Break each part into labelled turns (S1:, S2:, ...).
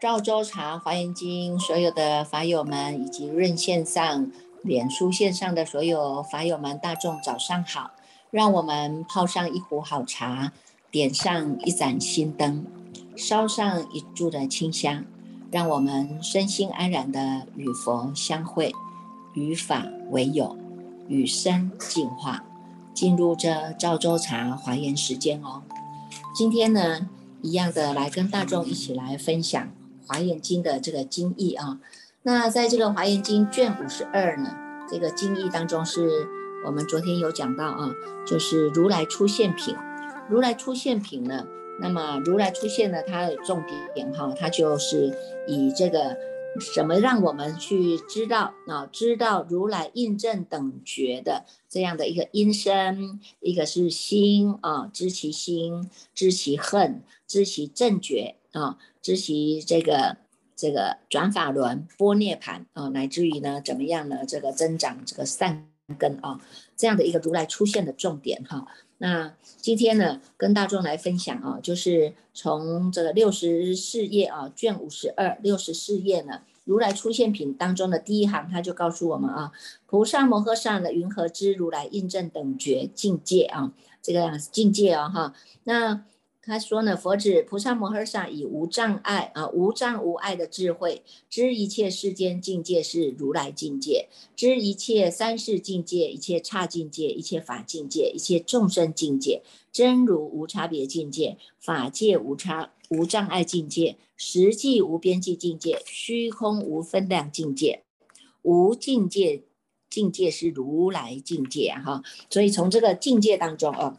S1: 赵州茶华严经所有的法友们，以及润线上、脸书线上的所有法友们，大众早上好！让我们泡上一壶好茶，点上一盏心灯，烧上一柱的清香，让我们身心安然的与佛相会，与法为友，与生进化，进入这赵州茶华严时间哦。今天呢，一样的来跟大众一起来分享。华严经的这个经义啊，那在这个华严经卷五十二呢，这个经义当中是我们昨天有讲到啊，就是如来出现品。如来出现品呢，那么如来出现呢，它的重点哈，它就是以这个什么让我们去知道啊，知道如来印证等觉的这样的一个因身，一个是心啊，知其心，知其恨，知其正觉啊。知其这个这个转法轮波涅盘啊，乃至于呢怎么样呢？这个增长这个善根啊，这样的一个如来出现的重点哈。那今天呢，跟大众来分享啊，就是从这个六十四页啊，卷五十二六十四页呢，如来出现品当中的第一行，他就告诉我们啊，菩萨摩诃萨的云何知如来印证等觉境界啊？这个样子境界啊哈，那。他说呢，佛指菩萨摩诃萨以无障碍啊，无障无碍的智慧，知一切世间境界是如来境界，知一切三世境界，一切差境界，一切法境界，一切众生境界，真如无差别境界，法界无差无障碍境界，实际无边际境界，虚空无分量境界，无境界境界是如来境界啊哈，所以从这个境界当中啊。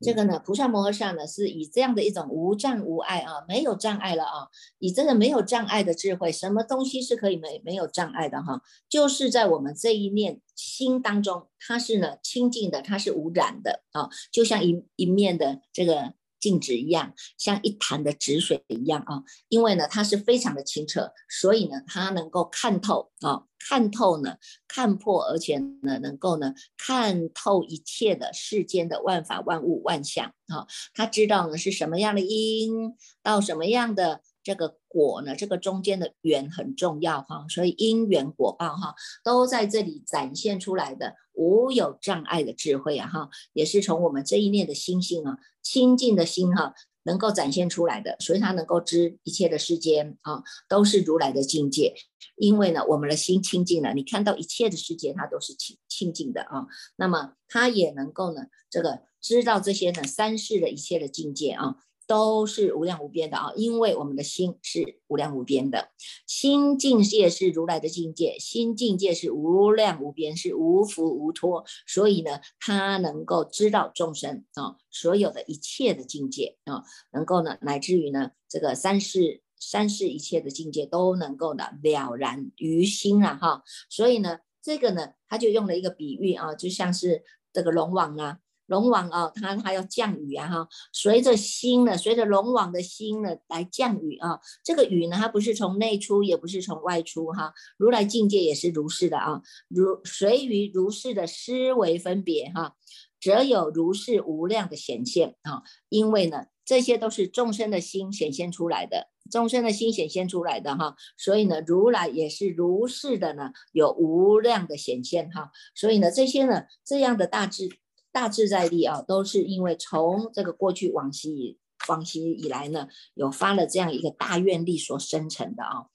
S1: 这个呢，菩萨摩诃萨呢，是以这样的一种无障无碍啊，没有障碍了啊，以这个没有障碍的智慧，什么东西是可以没没有障碍的哈？就是在我们这一念心当中，它是呢清净的，它是无染的啊，就像一一面的这个。静止一样，像一潭的止水一样啊，因为呢，它是非常的清澈，所以呢，它能够看透啊，看透呢，看破，而且呢，能够呢，看透一切的世间的万法万物万象啊，他知道呢是什么样的因到什么样的。这个果呢，这个中间的缘很重要哈，所以因缘果报哈，都在这里展现出来的无有障碍的智慧啊哈，也是从我们这一念的心性啊，清净的心哈，能够展现出来的，所以它能够知一切的世间啊，都是如来的境界。因为呢，我们的心清净了，你看到一切的世界，它都是清清净的啊，那么它也能够呢，这个知道这些呢三世的一切的境界啊。都是无量无边的啊，因为我们的心是无量无边的，心境界是如来的境界，心境界是无量无边，是无福无脱，所以呢，他能够知道众生啊，所有的一切的境界啊，能够呢，乃至于呢，这个三世三世一切的境界都能够呢了然于心啊哈，所以呢，这个呢，他就用了一个比喻啊，就像是这个龙王啊。龙王啊，他他要降雨啊哈，随着心呢，随着龙王的心呢来降雨啊。这个雨呢，它不是从内出，也不是从外出哈。如来境界也是如是的啊，如随于如是的思维分别哈，则有如是无量的显现啊。因为呢，这些都是众生的心显现出来的，众生的心显现出来的哈。所以呢，如来也是如是的呢，有无量的显现哈。所以呢，这些呢，这样的大智。大自在力啊，都是因为从这个过去往昔往昔以来呢，有发了这样一个大愿力所生成的啊，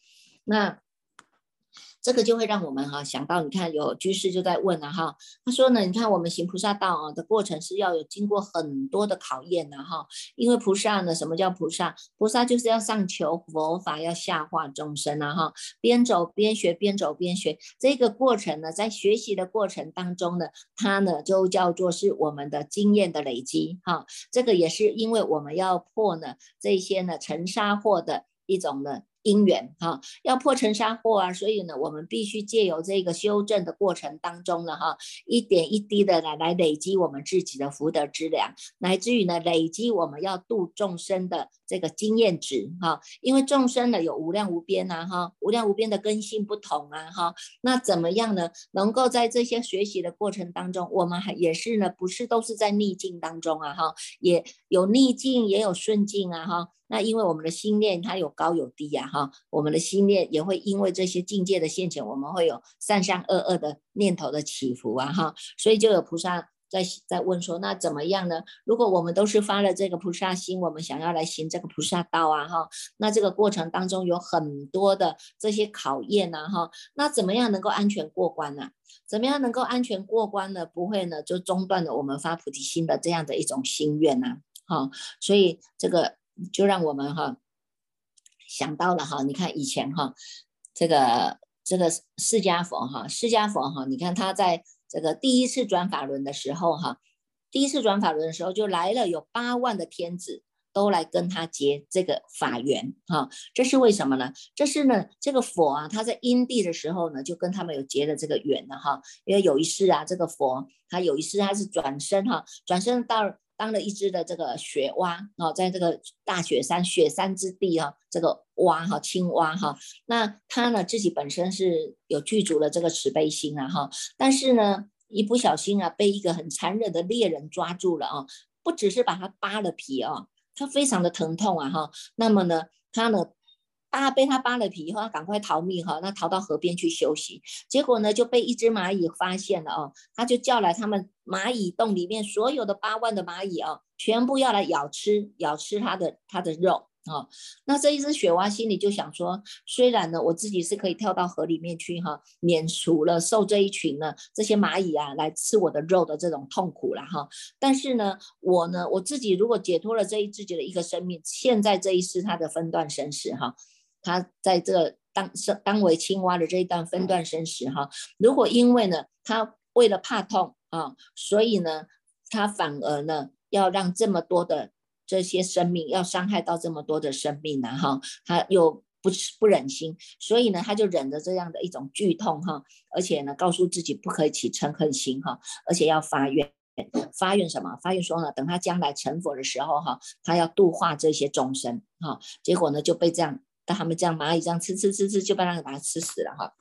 S1: 那。这个就会让我们哈想到，你看有居士就在问了哈，他说呢，你看我们行菩萨道啊的过程是要有经过很多的考验的哈，因为菩萨呢，什么叫菩萨？菩萨就是要上求佛法，要下化众生啊哈，边走边学，边走边学，这个过程呢，在学习的过程当中呢，它呢就叫做是我们的经验的累积哈，这个也是因为我们要破呢这些呢尘沙惑的一种呢。因缘哈，要破尘沙祸啊，所以呢，我们必须借由这个修正的过程当中呢，哈，一点一滴的来来累积我们自己的福德之粮，乃至于呢，累积我们要度众生的这个经验值哈，因为众生呢有无量无边呐哈，无量无边的根性不同啊哈，那怎么样呢？能够在这些学习的过程当中，我们还也是呢，不是都是在逆境当中啊哈，也有逆境也有顺境啊哈。那因为我们的心念它有高有低呀，啊我们的心念也会因为这些境界的现前，我们会有善善恶恶的念头的起伏啊，哈，所以就有菩萨在在问说，那怎么样呢？如果我们都是发了这个菩萨心，我们想要来行这个菩萨道啊，哈，那这个过程当中有很多的这些考验呐，哈，那怎么样能够安全过关呢？怎么样能够安全过关呢？不会呢就中断了我们发菩提心的这样的一种心愿呐，哈，所以这个。就让我们哈想到了哈，你看以前哈，这个这个释迦佛哈，释迦佛哈，你看他在这个第一次转法轮的时候哈，第一次转法轮的时候就来了有八万的天子都来跟他结这个法缘哈，这是为什么呢？这是呢这个佛啊，他在因地的时候呢，就跟他们有结了这个缘了哈，因为有一世啊，这个佛他有一世他是转身哈，转身到。当了一只的这个雪蛙啊，在这个大雪山雪山之地啊，这个蛙哈青蛙哈，那他呢自己本身是有具足了这个慈悲心啊哈，但是呢一不小心啊被一个很残忍的猎人抓住了啊，不只是把它扒了皮啊，他非常的疼痛啊哈，那么呢他呢。啊！被他扒了皮以后，他赶快逃命哈，那逃到河边去休息。结果呢，就被一只蚂蚁发现了哦，他就叫来他们蚂蚁洞里面所有的八万的蚂蚁哦，全部要来咬吃，咬吃他的他的肉啊。那这一只雪蛙心里就想说，虽然呢，我自己是可以跳到河里面去哈，免除了受这一群呢这些蚂蚁啊来吃我的肉的这种痛苦了哈。但是呢，我呢，我自己如果解脱了这一自己的一个生命，现在这一世他的分段生死哈。他在这个当生当为青蛙的这一段分段生死哈，如果因为呢，他为了怕痛啊，所以呢，他反而呢要让这么多的这些生命要伤害到这么多的生命呢哈，他又不不忍心，所以呢，他就忍着这样的一种剧痛哈，而且呢，告诉自己不可以起嗔恨心哈，而且要发愿，发愿什么？发愿说呢，等他将来成佛的时候哈，他要度化这些众生哈，结果呢就被这样。当他们这样蚂蚁这样吃吃吃吃，就把那个把它吃死了哈。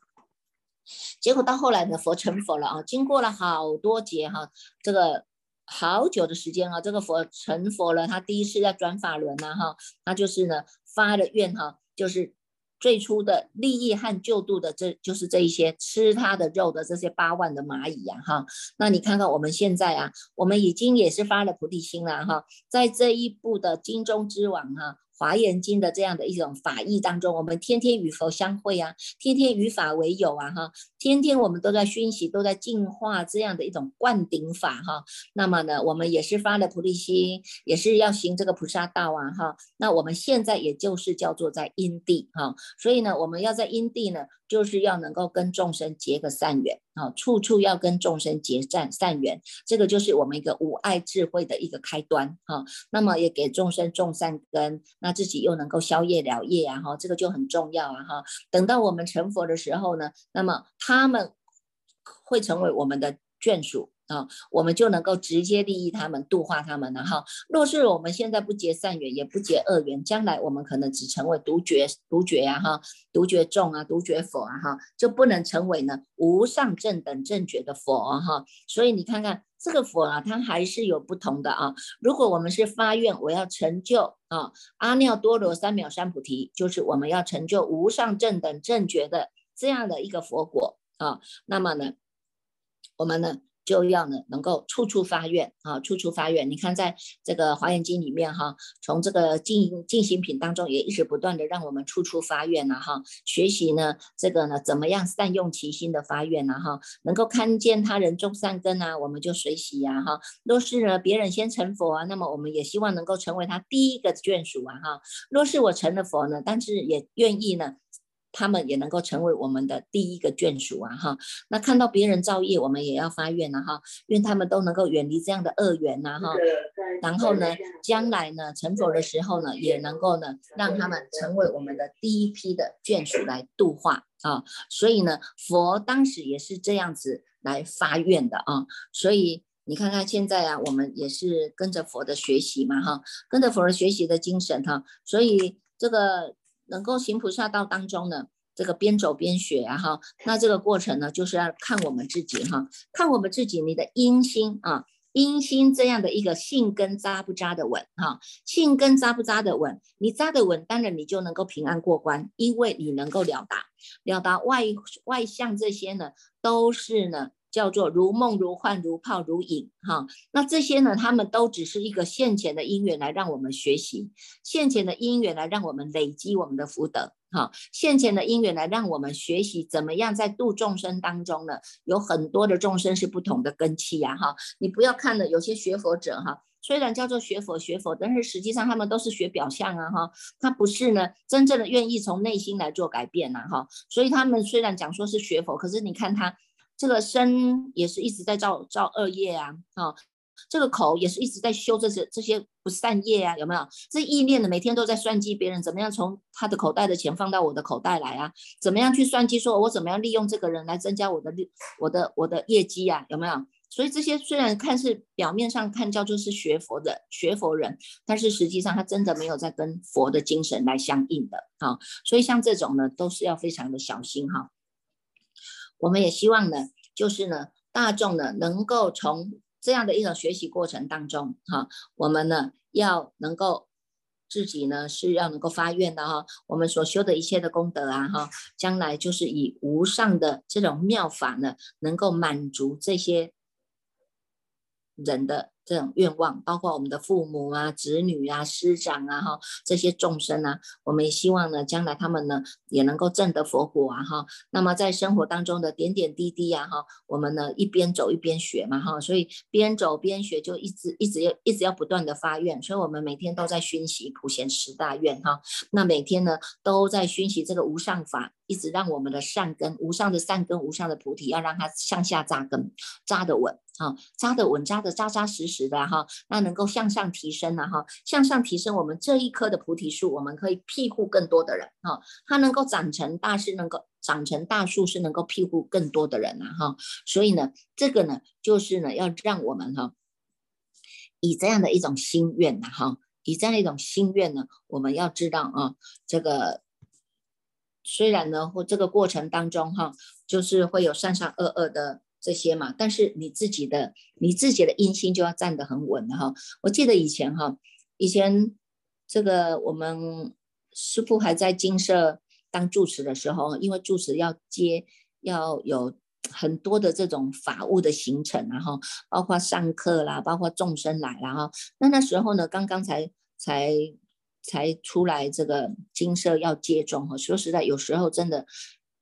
S1: 结果到后来呢，佛成佛了啊，经过了好多劫哈，这个好久的时间啊，这个佛成佛了，他第一次在转法轮呐哈，他就是呢发了愿哈，就是最初的利益和救度的，这就是这一些吃他的肉的这些八万的蚂蚁呀哈。那你看看我们现在啊，我们已经也是发了菩提心了哈，在这一部的经中之王哈。华严经的这样的一种法义当中，我们天天与佛相会啊，天天与法为友啊，哈，天天我们都在熏习，都在净化这样的一种灌顶法哈。那么呢，我们也是发了菩提心，也是要行这个菩萨道啊，哈。那我们现在也就是叫做在因地哈，所以呢，我们要在因地呢。就是要能够跟众生结个善缘啊，处处要跟众生结善善缘，这个就是我们一个无爱智慧的一个开端哈。那么也给众生种善根，那自己又能够消业了业啊哈，这个就很重要啊哈。等到我们成佛的时候呢，那么他们会成为我们的眷属。啊，我们就能够直接利益他们，度化他们了哈。若是我们现在不结善缘，也不结恶缘，将来我们可能只成为独觉独觉呀哈，独觉众啊，独觉佛啊哈，就不能成为呢无上正等正觉的佛哈。所以你看看这个佛啊，它还是有不同的啊。如果我们是发愿，我要成就啊阿耨多罗三藐三菩提，就是我们要成就无上正等正觉的这样的一个佛果啊，那么呢，我们呢？就要呢，能够处处发愿啊，处处发愿。你看，在这个华严经里面哈，从这个进进行品当中，也一直不断的让我们处处发愿呐哈。学习呢，这个呢，怎么样善用其心的发愿呐哈？能够看见他人种善根啊，我们就随喜呀哈。若是呢，别人先成佛啊，那么我们也希望能够成为他第一个眷属啊哈。若是我成了佛呢，但是也愿意呢。他们也能够成为我们的第一个眷属啊哈，那看到别人造业，我们也要发愿了哈，愿他们都能够远离这样的恶缘呐哈。然后呢，将来呢成佛的时候呢，也能够呢让他们成为我们的第一批的眷属来度化啊。所以呢，佛当时也是这样子来发愿的啊。所以你看看现在啊，我们也是跟着佛的学习嘛哈，跟着佛的学习的精神哈，所以这个能够行菩萨道当中呢。这个边走边学啊哈，那这个过程呢，就是要看我们自己哈，看我们自己你的阴心啊，阴心这样的一个性根扎不扎的稳哈，性根扎不扎的稳，你扎的稳，当然你就能够平安过关，因为你能够了达了达外外向这些呢，都是呢。叫做如梦如幻如泡如影哈，那这些呢，他们都只是一个现前的因缘来让我们学习，现前的因缘来让我们累积我们的福德哈，现前的因缘来让我们学习怎么样在度众生当中呢，有很多的众生是不同的根器呀哈，你不要看了有些学佛者哈，虽然叫做学佛学佛，但是实际上他们都是学表象啊哈，他不是呢真正的愿意从内心来做改变呐哈，所以他们虽然讲说是学佛，可是你看他。这个身也是一直在造造恶业啊，啊，这个口也是一直在修这些这些不善业啊，有没有？这意念呢，每天都在算计别人怎么样从他的口袋的钱放到我的口袋来啊？怎么样去算计？说我怎么样利用这个人来增加我的利我的我的业绩啊？有没有？所以这些虽然看是表面上看叫做是学佛的学佛人，但是实际上他真的没有在跟佛的精神来相应的啊。所以像这种呢，都是要非常的小心哈。我们也希望呢，就是呢，大众呢能够从这样的一种学习过程当中，哈，我们呢要能够自己呢是要能够发愿的哈，我们所修的一切的功德啊，哈，将来就是以无上的这种妙法呢，能够满足这些人的。这种愿望，包括我们的父母啊、子女啊、师长啊，哈，这些众生啊，我们也希望呢，将来他们呢也能够证得佛果啊，哈。那么在生活当中的点点滴滴啊，哈，我们呢一边走一边学嘛，哈，所以边走边学，就一直一直要一直要不断的发愿，所以我们每天都在熏习普贤十大愿，哈。那每天呢都在熏习这个无上法，一直让我们的善根、无上的善根、无上的菩提，要让它向下扎根，扎得稳。啊，扎得稳，扎的扎扎实实的哈，那能够向上提升呢哈，向上提升我们这一棵的菩提树，我们可以庇护更多的人哈，它能够长成大是能够长成大树，是能够庇护更多的人呐哈，所以呢，这个呢，就是呢，要让我们哈，以这样的一种心愿呐哈，以这样一种心愿呢，我们要知道啊，这个虽然呢，或这个过程当中哈，就是会有善善恶恶的。这些嘛，但是你自己的你自己的阴心就要站得很稳哈。我记得以前哈，以前这个我们师傅还在金舍当住持的时候，因为住持要接要有很多的这种法务的行程，然后包括上课啦，包括众生来啦哈。那那时候呢，刚刚才才才出来这个金色要接种哈。说实在，有时候真的。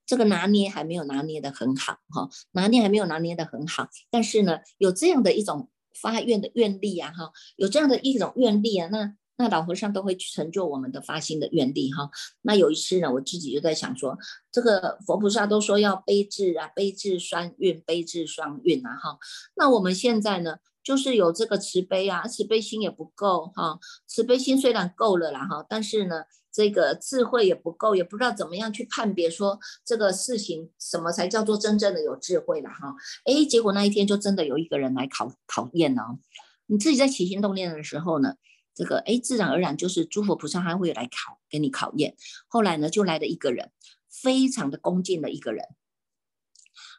S1: 这个拿捏还没有拿捏的很好哈，拿捏还没有拿捏的很好，但是呢，有这样的一种发愿的愿力啊哈，有这样的一种愿力啊，那那老和尚都会成就我们的发心的愿力哈。那有一次呢，我自己就在想说，这个佛菩萨都说要悲智啊，悲智双运，悲智双运啊哈。那我们现在呢，就是有这个慈悲啊，慈悲心也不够哈，慈悲心虽然够了啦哈，但是呢。这个智慧也不够，也不知道怎么样去判别说这个事情什么才叫做真正的有智慧了哈。哎，结果那一天就真的有一个人来考考验呢。你自己在起心动念的时候呢，这个哎自然而然就是诸佛菩萨他会来考给你考验。后来呢就来了一个人，非常的恭敬的一个人，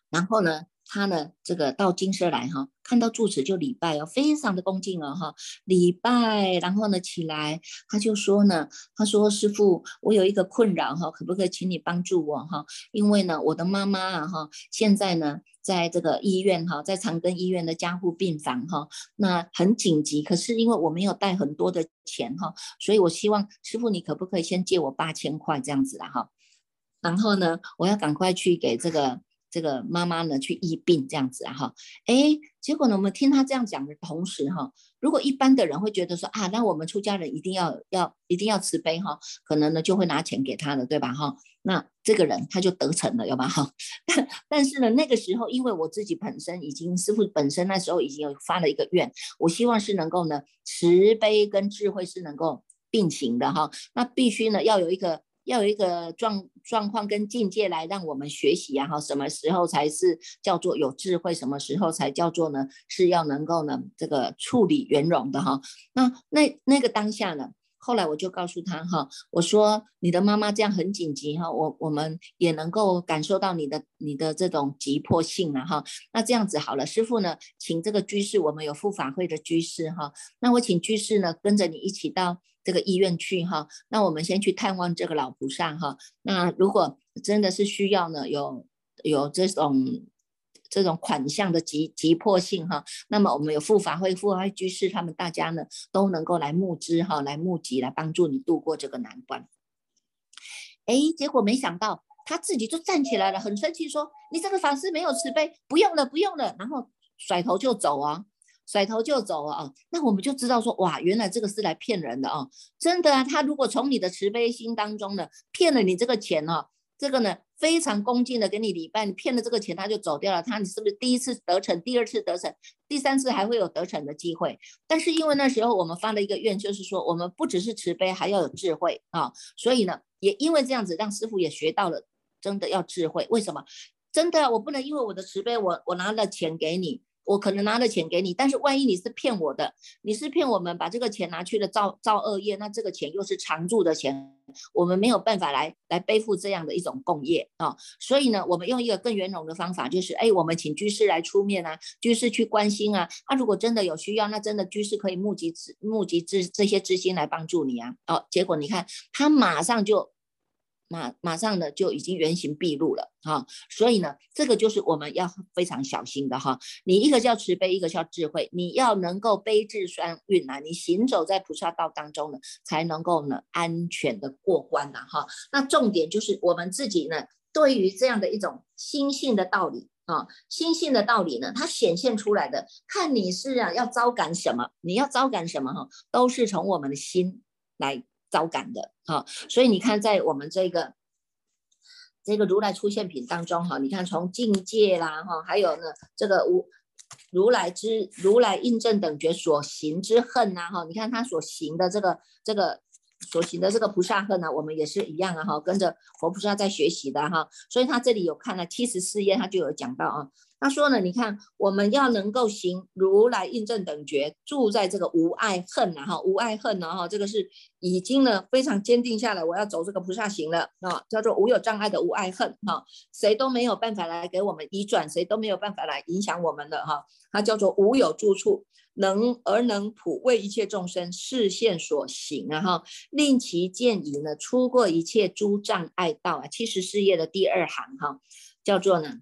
S1: 然后呢。他呢，这个到金舍来哈，看到住持就礼拜哦，非常的恭敬哦哈，礼拜，然后呢起来，他就说呢，他说师傅，我有一个困扰哈，可不可以请你帮助我哈？因为呢，我的妈妈啊哈，现在呢在这个医院哈，在长庚医院的加护病房哈，那很紧急，可是因为我没有带很多的钱哈，所以我希望师傅你可不可以先借我八千块这样子啦哈？然后呢，我要赶快去给这个。这个妈妈呢去医病这样子啊哈，哎，结果呢，我们听他这样讲的同时哈，如果一般的人会觉得说啊，那我们出家人一定要要一定要慈悲哈，可能呢就会拿钱给他了，对吧哈？那这个人他就得逞了，有吧哈？但但是呢，那个时候因为我自己本身已经师傅本身那时候已经有发了一个愿，我希望是能够呢慈悲跟智慧是能够并行的哈，那必须呢要有一个。要有一个状状况跟境界来让我们学习啊哈，什么时候才是叫做有智慧？什么时候才叫做呢？是要能够呢这个处理圆融的哈。那那那个当下呢，后来我就告诉他哈，我说你的妈妈这样很紧急哈，我我们也能够感受到你的你的这种急迫性了哈。那这样子好了，师傅呢，请这个居士，我们有护法会的居士哈，那我请居士呢跟着你一起到。这个医院去哈，那我们先去探望这个老菩萨哈。那如果真的是需要呢，有有这种这种款项的急急迫性哈，那么我们有护法会、护法居士，他们大家呢都能够来募资哈，来募集来帮助你度过这个难关。哎，结果没想到他自己就站起来了，很生气说：“你这个法师没有慈悲，不用了，不用了。”然后甩头就走啊。甩头就走了啊，那我们就知道说，哇，原来这个是来骗人的啊！真的啊，他如果从你的慈悲心当中呢，骗了你这个钱哦，这个呢非常恭敬的给你礼拜，你骗了这个钱他就走掉了，他你是不是第一次得逞，第二次得逞，第三次还会有得逞的机会？但是因为那时候我们发了一个愿，就是说我们不只是慈悲，还要有智慧啊，所以呢，也因为这样子，让师傅也学到了真的要智慧。为什么？真的，我不能因为我的慈悲，我我拿了钱给你。我可能拿了钱给你，但是万一你是骗我的，你是骗我们把这个钱拿去了造造恶业，那这个钱又是常住的钱，我们没有办法来来背负这样的一种共业啊。所以呢，我们用一个更圆融的方法，就是哎，我们请居士来出面啊，居士去关心啊。啊如果真的有需要，那真的居士可以募集资募集资这些资金来帮助你啊。哦，结果你看他马上就。马马上呢就已经原形毕露了哈，所以呢，这个就是我们要非常小心的哈。你一个叫慈悲，一个叫智慧，你要能够悲智双运啊，你行走在菩萨道当中呢，才能够呢安全的过关呐哈。那重点就是我们自己呢，对于这样的一种心性的道理啊，心性的道理呢，它显现出来的，看你是啊要招感什么，你要招感什么哈，都是从我们的心来。招感的哈，所以你看，在我们这个这个如来出现品当中哈，你看从境界啦哈，还有呢这个无如来之如来印证等觉所行之恨呐哈，你看他所行的这个这个所行的这个菩萨恨呢，我们也是一样啊哈，跟着佛菩萨在学习的哈，所以他这里有看了七十四页，他就有讲到啊。他说呢，你看我们要能够行如来印证等觉，住在这个无爱恨呐哈，无爱恨呐哈，这个是已经呢非常坚定下来，我要走这个菩萨行了啊，叫做无有障碍的无爱恨哈，谁都没有办法来给我们移转，谁都没有办法来影响我们的哈，它叫做无有住处，能而能普为一切众生视现所行啊哈，令其见已呢出过一切诸障碍道啊，七十四页的第二行哈，叫做呢。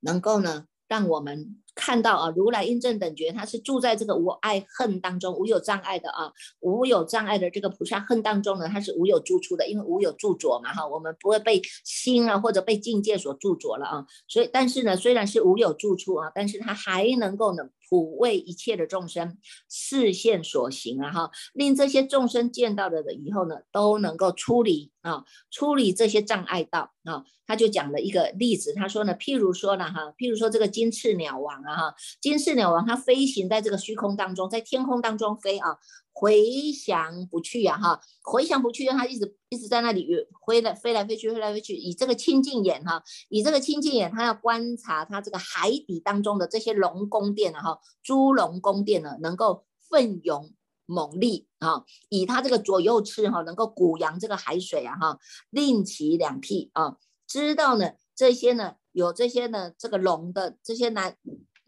S1: 能够呢，让我们看到啊，如来印证等觉，他是住在这个无爱恨当中，无有障碍的啊，无有障碍的这个菩萨恨当中呢，他是无有住处的，因为无有住着嘛哈，我们不会被心啊或者被境界所住着了啊，所以但是呢，虽然是无有住处啊，但是他还能够呢。普为一切的众生视线所行啊哈，令这些众生见到了的以后呢，都能够出离啊，出离这些障碍道啊。他就讲了一个例子，他说呢，譬如说呢哈，譬如说这个金翅鸟王啊哈，金翅鸟王它飞行在这个虚空当中，在天空当中飞啊。回翔不去呀，哈，回翔不去，它一直一直在那里飞来飞来飞去，飞来飞去。以这个清净眼哈，以这个清净眼，它要观察它这个海底当中的这些龙宫殿啊，哈，猪龙宫殿呢，能够奋勇猛力啊，以他这个左右翅哈，能够鼓扬这个海水啊，哈，令其两替啊，知道呢这些呢有这些呢这个龙的这些男。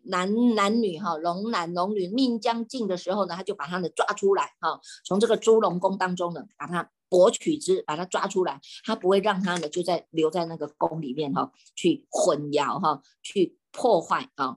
S1: 男男女哈，龙男龙女命将尽的时候呢，他就把他们抓出来哈，从这个猪龙宫当中呢，把他博取之，把他抓出来，他不会让他呢就在留在那个宫里面哈，去混淆哈，去破坏啊。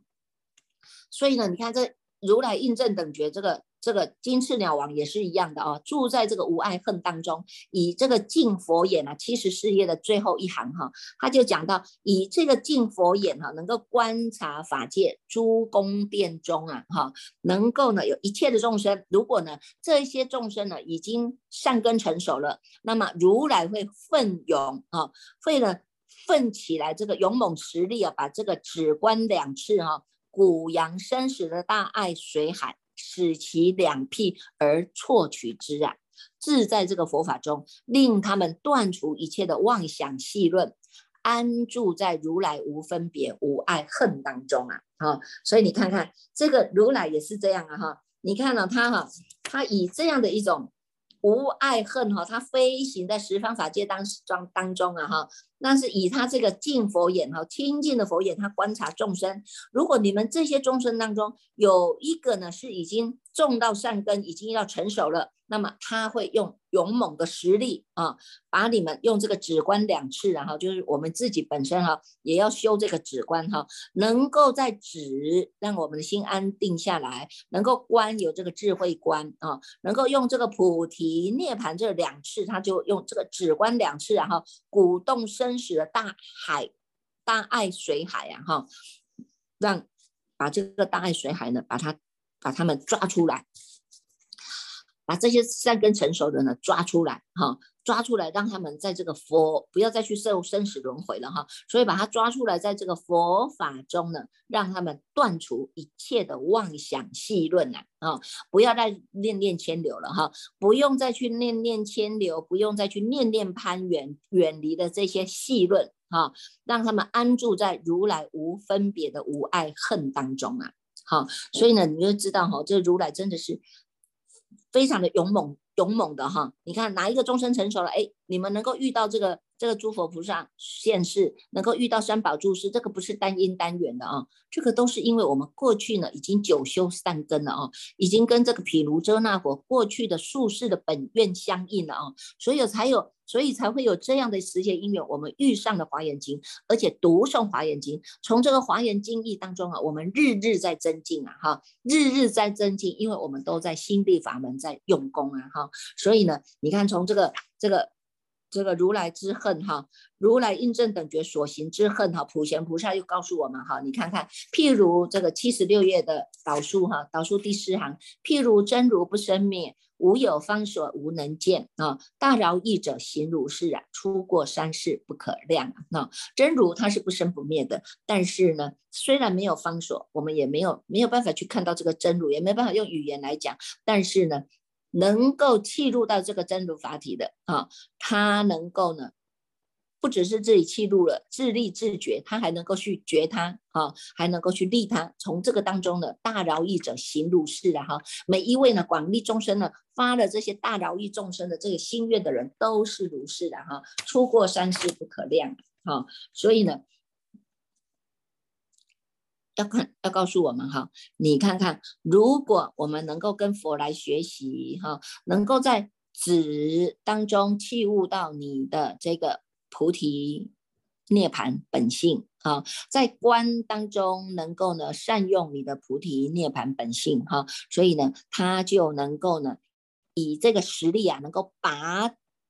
S1: 所以呢，你看这如来印证等觉这个。这个金翅鸟王也是一样的哦，住在这个无爱恨当中，以这个净佛眼啊，七十四页的最后一行哈，他就讲到以这个净佛眼哈，能够观察法界诸宫殿中啊哈，能够呢有一切的众生，如果呢这些众生呢已经善根成熟了，那么如来会奋勇啊，会呢奋起来这个勇猛实力啊，把这个指观两次哈，古扬生死的大爱水海。使其两辟而错取之啊，自在这个佛法中，令他们断除一切的妄想细论，安住在如来无分别、无爱恨当中啊！哈，所以你看看这个如来也是这样啊！哈，你看到他哈，他以这样的一种。无爱恨哈，他飞行在十方法界当中当中啊哈，但是以他这个净佛眼哈，清净的佛眼，他观察众生。如果你们这些众生当中有一个呢，是已经种到善根，已经要成熟了。那么他会用勇猛的实力啊，把你们用这个止观两次，然后就是我们自己本身哈，也要修这个止观哈，能够在止让我们的心安定下来，能够观有这个智慧观啊，能够用这个菩提涅盘这两次，他就用这个止观两次，然后鼓动生死的大海大爱水海啊哈，让把这个大爱水海呢，把它把他们抓出来。把这些善根成熟的呢抓出来，哈，抓出来，让他们在这个佛不要再去受生死轮回了，哈，所以把他抓出来，在这个佛法中呢，让他们断除一切的妄想戏论呐，啊，不要再念念牵流了，哈，不用再去念念牵流，不用再去念念攀缘，远离的这些戏论，哈，让他们安住在如来无分别的无爱恨当中啊，好，所以呢，你就知道哈，这如来真的是。非常的勇猛，勇猛的哈！你看哪一个终身成熟了？哎，你们能够遇到这个这个诸佛菩萨现世，能够遇到三宝住师，这个不是单因单缘的啊，这个都是因为我们过去呢已经九修善根了啊，已经跟这个毗卢遮那佛过去的术士的本愿相应了啊，所以才有。所以才会有这样的时节因缘，我们遇上了华严经，而且读诵华严经，从这个华严经义当中啊，我们日日在增进啊，哈，日日在增进，因为我们都在心地法门在用功啊，哈，所以呢，你看从这个这个这个如来之恨哈，如来印证等觉所行之恨哈，普贤菩萨又告诉我们哈，你看看，譬如这个七十六页的导书哈，导书第四行，譬如真如不生灭。无有方所，无能见啊！大饶益者行如是啊，出过三世不可量啊！那真如它是不生不灭的，但是呢，虽然没有方所，我们也没有没有办法去看到这个真如，也没办法用语言来讲，但是呢，能够契入到这个真如法体的啊，他能够呢。不只是自己气入了自立自觉，他还能够去觉他啊，还能够去利他。从这个当中呢，大饶益者行如是啊哈。每一位呢广利众生呢发了这些大饶益众生的这个心愿的人，都是如是的哈。出过三世不可量哈。所以呢，要看要告诉我们哈，你看看，如果我们能够跟佛来学习哈，能够在止当中器悟到你的这个。菩提涅盘本性啊，在观当中能够呢善用你的菩提涅盘本性哈，所以呢，他就能够呢以这个实力啊，能够拔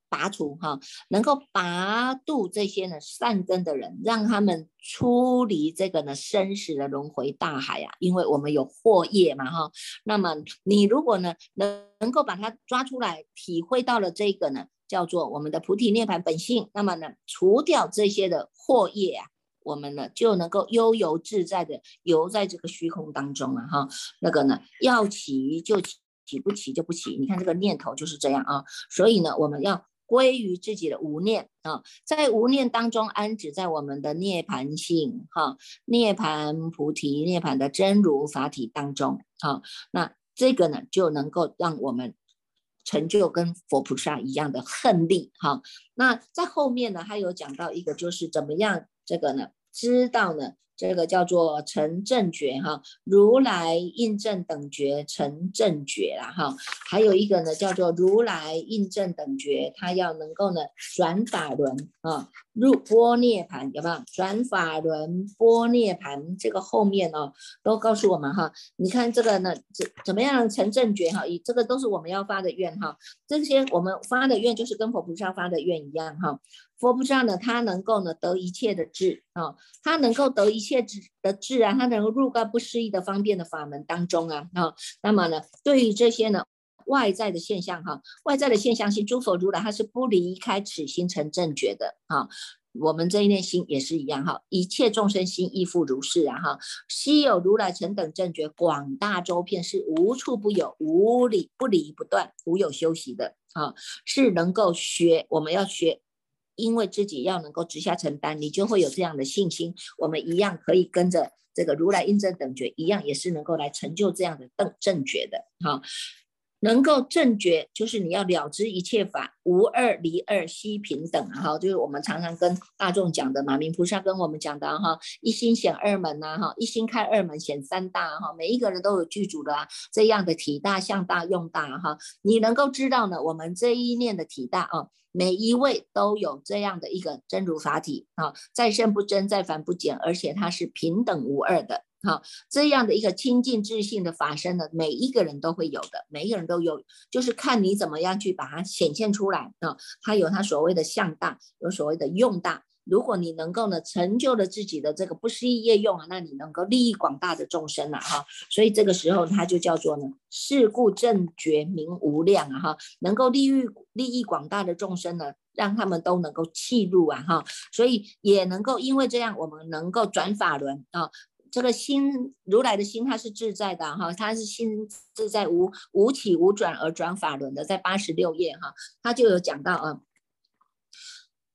S1: 拔除哈，能够拔度这些呢善根的人，让他们出离这个呢生死的轮回大海啊，因为我们有祸业嘛哈，那么你如果呢能能够把它抓出来，体会到了这个呢。叫做我们的菩提涅盘本性，那么呢，除掉这些的惑业啊，我们呢就能够悠游自在的游在这个虚空当中了哈。那个呢，要起就起，起不起就不起。你看这个念头就是这样啊。所以呢，我们要归于自己的无念啊，在无念当中安止在我们的涅盘性哈，涅盘菩提涅盘的真如法体当中啊。那这个呢，就能够让我们。成就跟佛菩萨一样的恨力哈，那在后面呢，还有讲到一个就是怎么样这个呢？知道呢这个叫做成正觉哈，如来印证等觉成正觉啦哈，还有一个呢叫做如来印证等觉，它要能够呢转法轮啊，入波涅盘有没有？转法轮波涅盘这个后面哦都告诉我们哈，你看这个呢怎怎么样成正觉哈？以这个都是我们要发的愿哈，这些我们发的愿就是跟佛菩萨发的愿一样哈。佛菩萨呢，他能够呢得一切的智啊，他能够得一切智的智啊，他能够入到不思议的方便的法门当中啊啊，那么呢，对于这些呢外在的现象哈，外在的现象性，诸佛如来他是不离开此心成正觉的啊。我们这一念心也是一样哈，一切众生心亦复如是啊哈。稀有如来成等正觉，广大周遍是无处不有，无理不离不断，无有休息的啊，是能够学，我们要学。因为自己要能够直下承担，你就会有这样的信心。我们一样可以跟着这个如来印证等觉一样，也是能够来成就这样的正正觉的。哈，能够正觉就是你要了知一切法无二离二悉平等。哈，就是我们常常跟大众讲的，马明菩萨跟我们讲的哈，一心显二门呐，哈，一心开二门显三大。哈，每一个人都有具足的啊这样的体大、相大、用大。哈，你能够知道呢，我们这一念的体大啊。每一位都有这样的一个真如法体啊，在生不增，在凡不减，而且它是平等无二的啊，这样的一个清净自信的法身呢，每一个人都会有的，每一个人都有，就是看你怎么样去把它显现出来啊，它有它所谓的向大，有所谓的用大。如果你能够呢成就了自己的这个不思议业用啊，那你能够利益广大的众生了哈，所以这个时候它就叫做呢事故正觉明无量啊哈，能够利益利益广大的众生呢，让他们都能够弃入啊哈，所以也能够因为这样，我们能够转法轮啊，这个心如来的心它是自在的哈，它是心自在无无起无转而转法轮的，在八十六页哈，他就有讲到啊，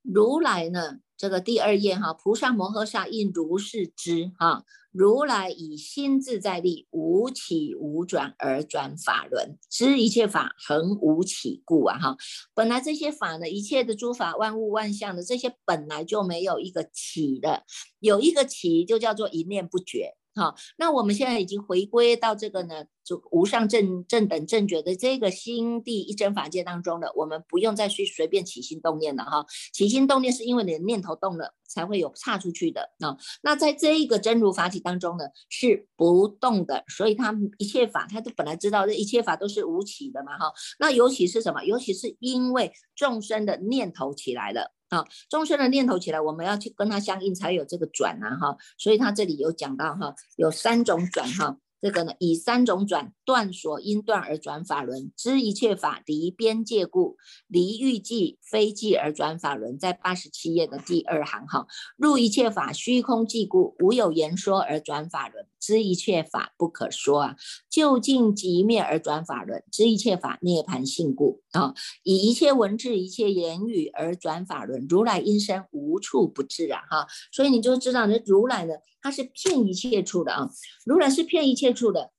S1: 如来呢。这个第二页哈，菩萨摩诃萨应如是知哈，如来以心自在力，无起无转而转法轮，知一切法恒无起故啊哈。本来这些法呢，一切的诸法万物万象的这些本来就没有一个起的，有一个起就叫做一念不绝。哈，那我们现在已经回归到这个呢，就无上正正等正觉的这个心地一真法界当中的。我们不用再去随便起心动念了哈，起心动念是因为你的念头动了，才会有差出去的啊。那在这一个真如法体当中呢，是不动的，所以它一切法，它都本来知道这一切法都是无起的嘛哈。那尤其是什么？尤其是因为众生的念头起来了。啊，众生的念头起来，我们要去跟它相应，才有这个转呐，哈。所以他这里有讲到哈，有三种转哈。这个呢，以三种转断所因断而转法轮，知一切法离边界故，离欲际非际而转法轮，在八十七页的第二行哈。入一切法虚空寂故，无有言说而转法轮，知一切法不可说啊，就近即灭而转法轮，知一切法涅槃性故啊，以一切文字一切言语而转法轮，如来音声无处不至啊哈。所以你就知道，这如来呢？他是骗一切处的啊，如来是骗一切处的，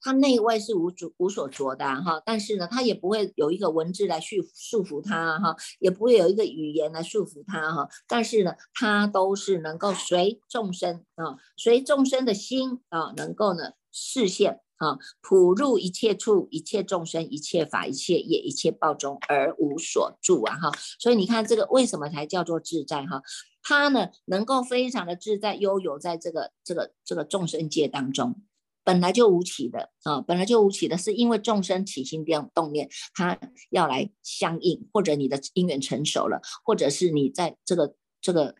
S1: 它内外是无主无所着的哈，但是呢，它也不会有一个文字来束束缚它哈，也不会有一个语言来束缚它哈，但是呢，它都是能够随众生啊，随众生的心啊，能够呢视现啊，普入一切处，一切众生，一切法，一切业，一切报中而无所住啊哈，所以你看这个为什么才叫做自在哈？他呢，能够非常的自在悠游在这个这个这个众生界当中，本来就无起的啊，本来就无起的，是因为众生起心动动念，他要来相应，或者你的因缘成熟了，或者是你在这个这个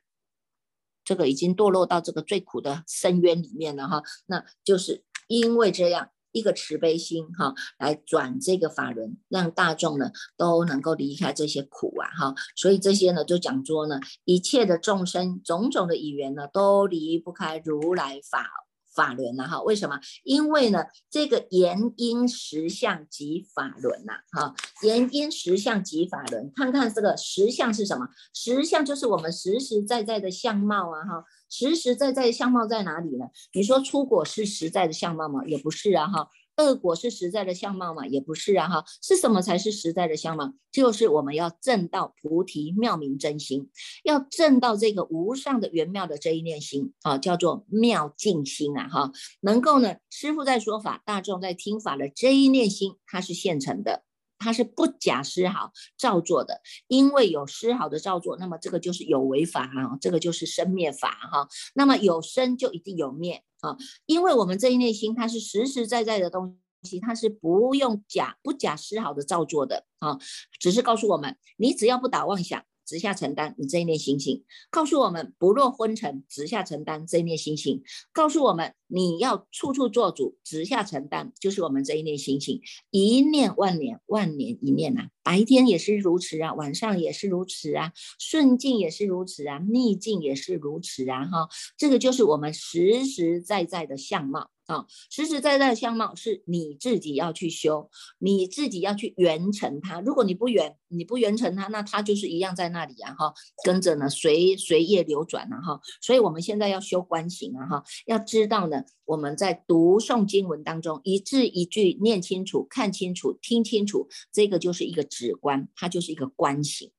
S1: 这个已经堕落到这个最苦的深渊里面了哈，那就是因为这样。一个慈悲心哈，来转这个法轮，让大众呢都能够离开这些苦啊哈，所以这些呢就讲说呢，一切的众生种种的语言呢，都离不开如来法法轮了哈。为什么？因为呢，这个言因实相即法轮呐哈，言因实相即法轮。看看这个实相是什么？实相就是我们实实在在的相貌啊哈。实实在在的相貌在哪里呢？你说出果是实在的相貌吗？也不是啊哈。恶果是实在的相貌吗？也不是啊，哈，是什么才是实在的相貌？就是我们要证到菩提妙明真心，要证到这个无上的圆妙的这一念心啊，叫做妙净心啊，哈，能够呢，师父在说法，大众在听法的这一念心，它是现成的。它是不假丝毫照做的，因为有丝毫的照做，那么这个就是有为法啊，这个就是生灭法哈。那么有生就一定有灭啊，因为我们这一内心它是实实在在的东西，它是不用假不假丝毫的照做的啊，只是告诉我们，你只要不打妄想。直下承担，你这一念心性告诉我们不落昏沉，直下承担这一念心性告诉我们你要处处做主，直下承担就是我们这一念心性，一念万年，万年一念呐，白天也是如此啊，晚上也是如此啊，顺境也是如此啊，逆境也是如此啊，哈，这个就是我们实实在在的相貌。啊，实实在在的相貌是你自己要去修，你自己要去圆成它。如果你不圆，你不圆成它，那它就是一样在那里啊，哈，跟着呢随随业流转啊，哈。所以我们现在要修观行啊，哈，要知道呢，我们在读诵经文当中，一字一句念清楚、看清楚、听清楚，这个就是一个直观，它就是一个观行，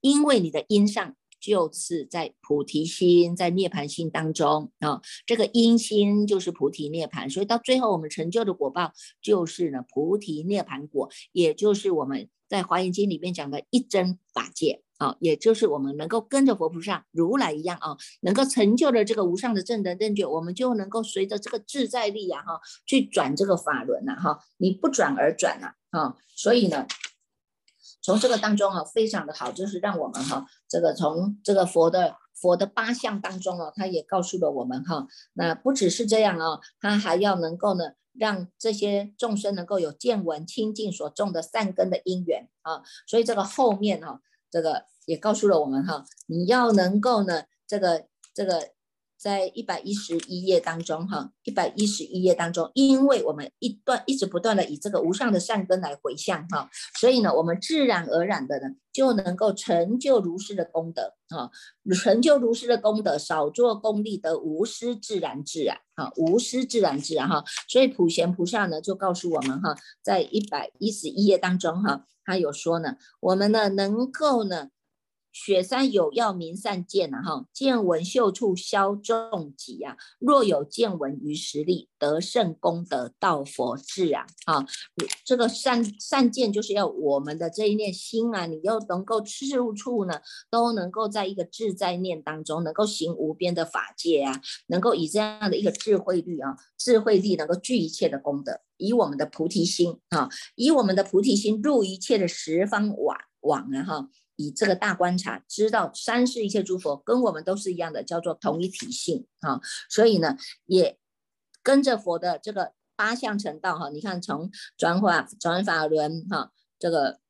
S1: 因为你的因上。就是在菩提心，在涅盘心当中啊，这个因心就是菩提涅盘，所以到最后我们成就的果报就是呢菩提涅盘果，也就是我们在华严经里面讲的一真法界啊，也就是我们能够跟着佛菩萨如来一样啊，能够成就了这个无上的正等正觉，我们就能够随着这个自在力呀哈，去转这个法轮呐哈，你不转而转呐啊，所以呢。从这个当中啊，非常的好，就是让我们哈，这个从这个佛的佛的八相当中啊，他也告诉了我们哈，那不只是这样啊，他还要能够呢，让这些众生能够有见闻清净所种的善根的因缘啊，所以这个后面哈，这个也告诉了我们哈，你要能够呢，这个这个。在一百一十一页当中，哈，一百一十一页当中，因为我们一段一直不断的以这个无上的善根来回向，哈，所以呢，我们自然而然的呢，就能够成就如是的功德，啊，成就如是的功德，少做功利得无私自然自然，哈，无私自然自然，哈，所以普贤菩萨呢就告诉我们，哈，在一百一十一页当中，哈，他有说呢，我们呢能够呢。雪山有药名善见呐，哈，见闻秀处消重疾啊。若有见闻于实力，得胜功德道佛智啊，啊，这个善善见就是要我们的这一念心啊，你要能够事物处呢，都能够在一个自在念当中，能够行无边的法界啊，能够以这样的一个智慧力啊，智慧力能够聚一切的功德，以我们的菩提心啊，以我们的菩提心入一切的十方网网啊，哈。以这个大观察，知道三世一切诸佛跟我们都是一样的，叫做同一体性啊。所以呢，也跟着佛的这个八相成道哈。你看，从转法转法轮哈，这个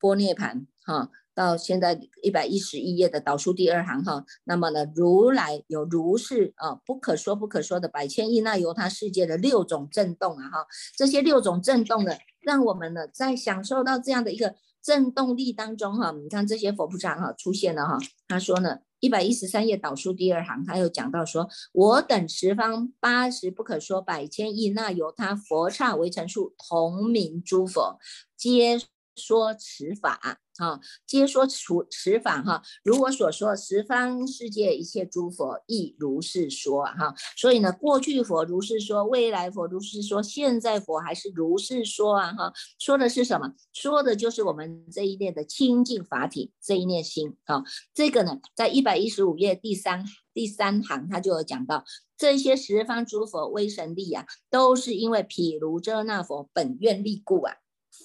S1: 波涅盘哈，到现在一百一十一页的导数第二行哈。那么呢，如来有如是啊，不可说不可说的百千亿那由他世界的六种震动啊哈。这些六种震动呢，让我们呢在享受到这样的一个。震动力当中哈，你看这些佛菩萨哈出现了哈，他说呢，一百一十三页导数第二行，他又讲到说，我等十方八十不可说百千亿那由他佛刹为成数同名诸佛，皆说此法。啊，皆说除此法哈，如我所说，十方世界一切诸佛亦如是说哈。所以呢，过去佛如是说，未来佛如是说，现在佛还是如是说啊哈。说的是什么？说的就是我们这一念的清净法体，这一念心啊。这个呢，在一百一十五页第三第三行，他就有讲到，这些十方诸佛威神力啊，都是因为毗卢遮那佛本愿力故啊。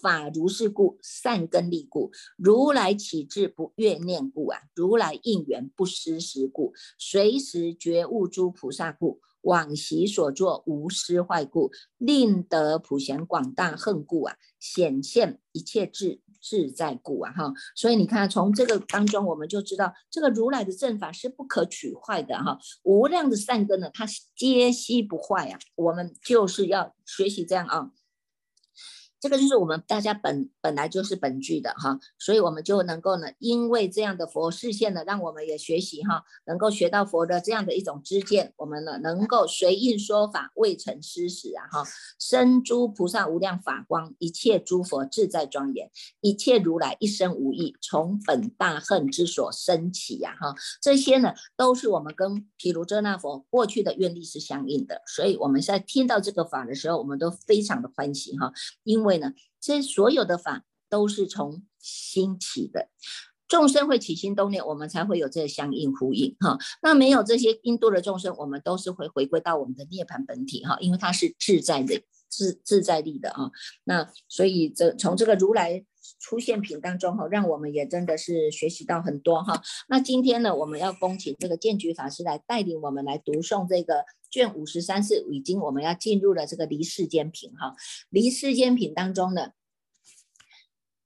S1: 法如是故，善根利故，如来起智不怨念故啊，如来应缘不失时故，随时觉悟诸菩萨故，往昔所作无失坏故，令得普贤广大恨故啊，显现一切智自在故啊哈，所以你看从这个当中，我们就知道这个如来的正法是不可取坏的哈，无量的善根呢，它皆悉不坏啊，我们就是要学习这样啊。这个就是我们大家本本来就是本具的哈，所以我们就能够呢，因为这样的佛视线呢，让我们也学习哈，能够学到佛的这样的一种知见，我们呢能够随应说法，未成失时啊哈，生诸菩萨无量法光，一切诸佛自在庄严，一切如来一生无异，从本大恨之所生起呀哈，这些呢都是我们跟毗卢遮那佛过去的愿力是相应的，所以我们在听到这个法的时候，我们都非常的欢喜哈，因为。呢，这所有的法都是从心起的，众生会起心动念，我们才会有这相应呼应哈。那没有这些印度的众生，我们都是会回归到我们的涅盘本体哈，因为它是自在的自自在力的啊。那所以这从这个如来出现品当中哈，让我们也真的是学习到很多哈。那今天呢，我们要恭请这个建举法师来带领我们来读诵这个。卷五十三是已经我们要进入了这个离世间品哈，离世间品当中呢，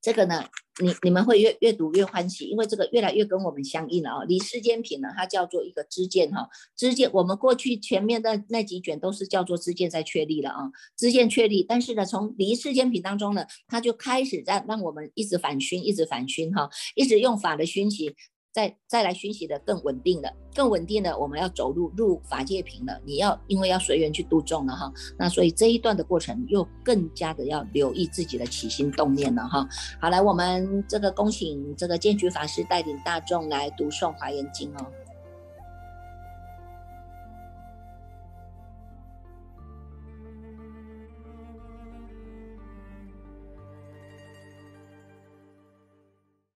S1: 这个呢，你你们会越越读越欢喜，因为这个越来越跟我们相应了啊。离世间品呢，它叫做一个知见哈，知见我们过去前面的那几卷都是叫做知见在确立了啊，知见确立，但是呢，从离世间品当中呢，它就开始在让我们一直反熏，一直反熏哈，一直用法的熏习。再再来熏习的更稳定的，更稳定的，我们要走入入法界品了。你要因为要随缘去度众了哈，那所以这一段的过程又更加的要留意自己的起心动念了哈。好，来我们这个恭请这个建局法师带领大众来读诵华严经哦。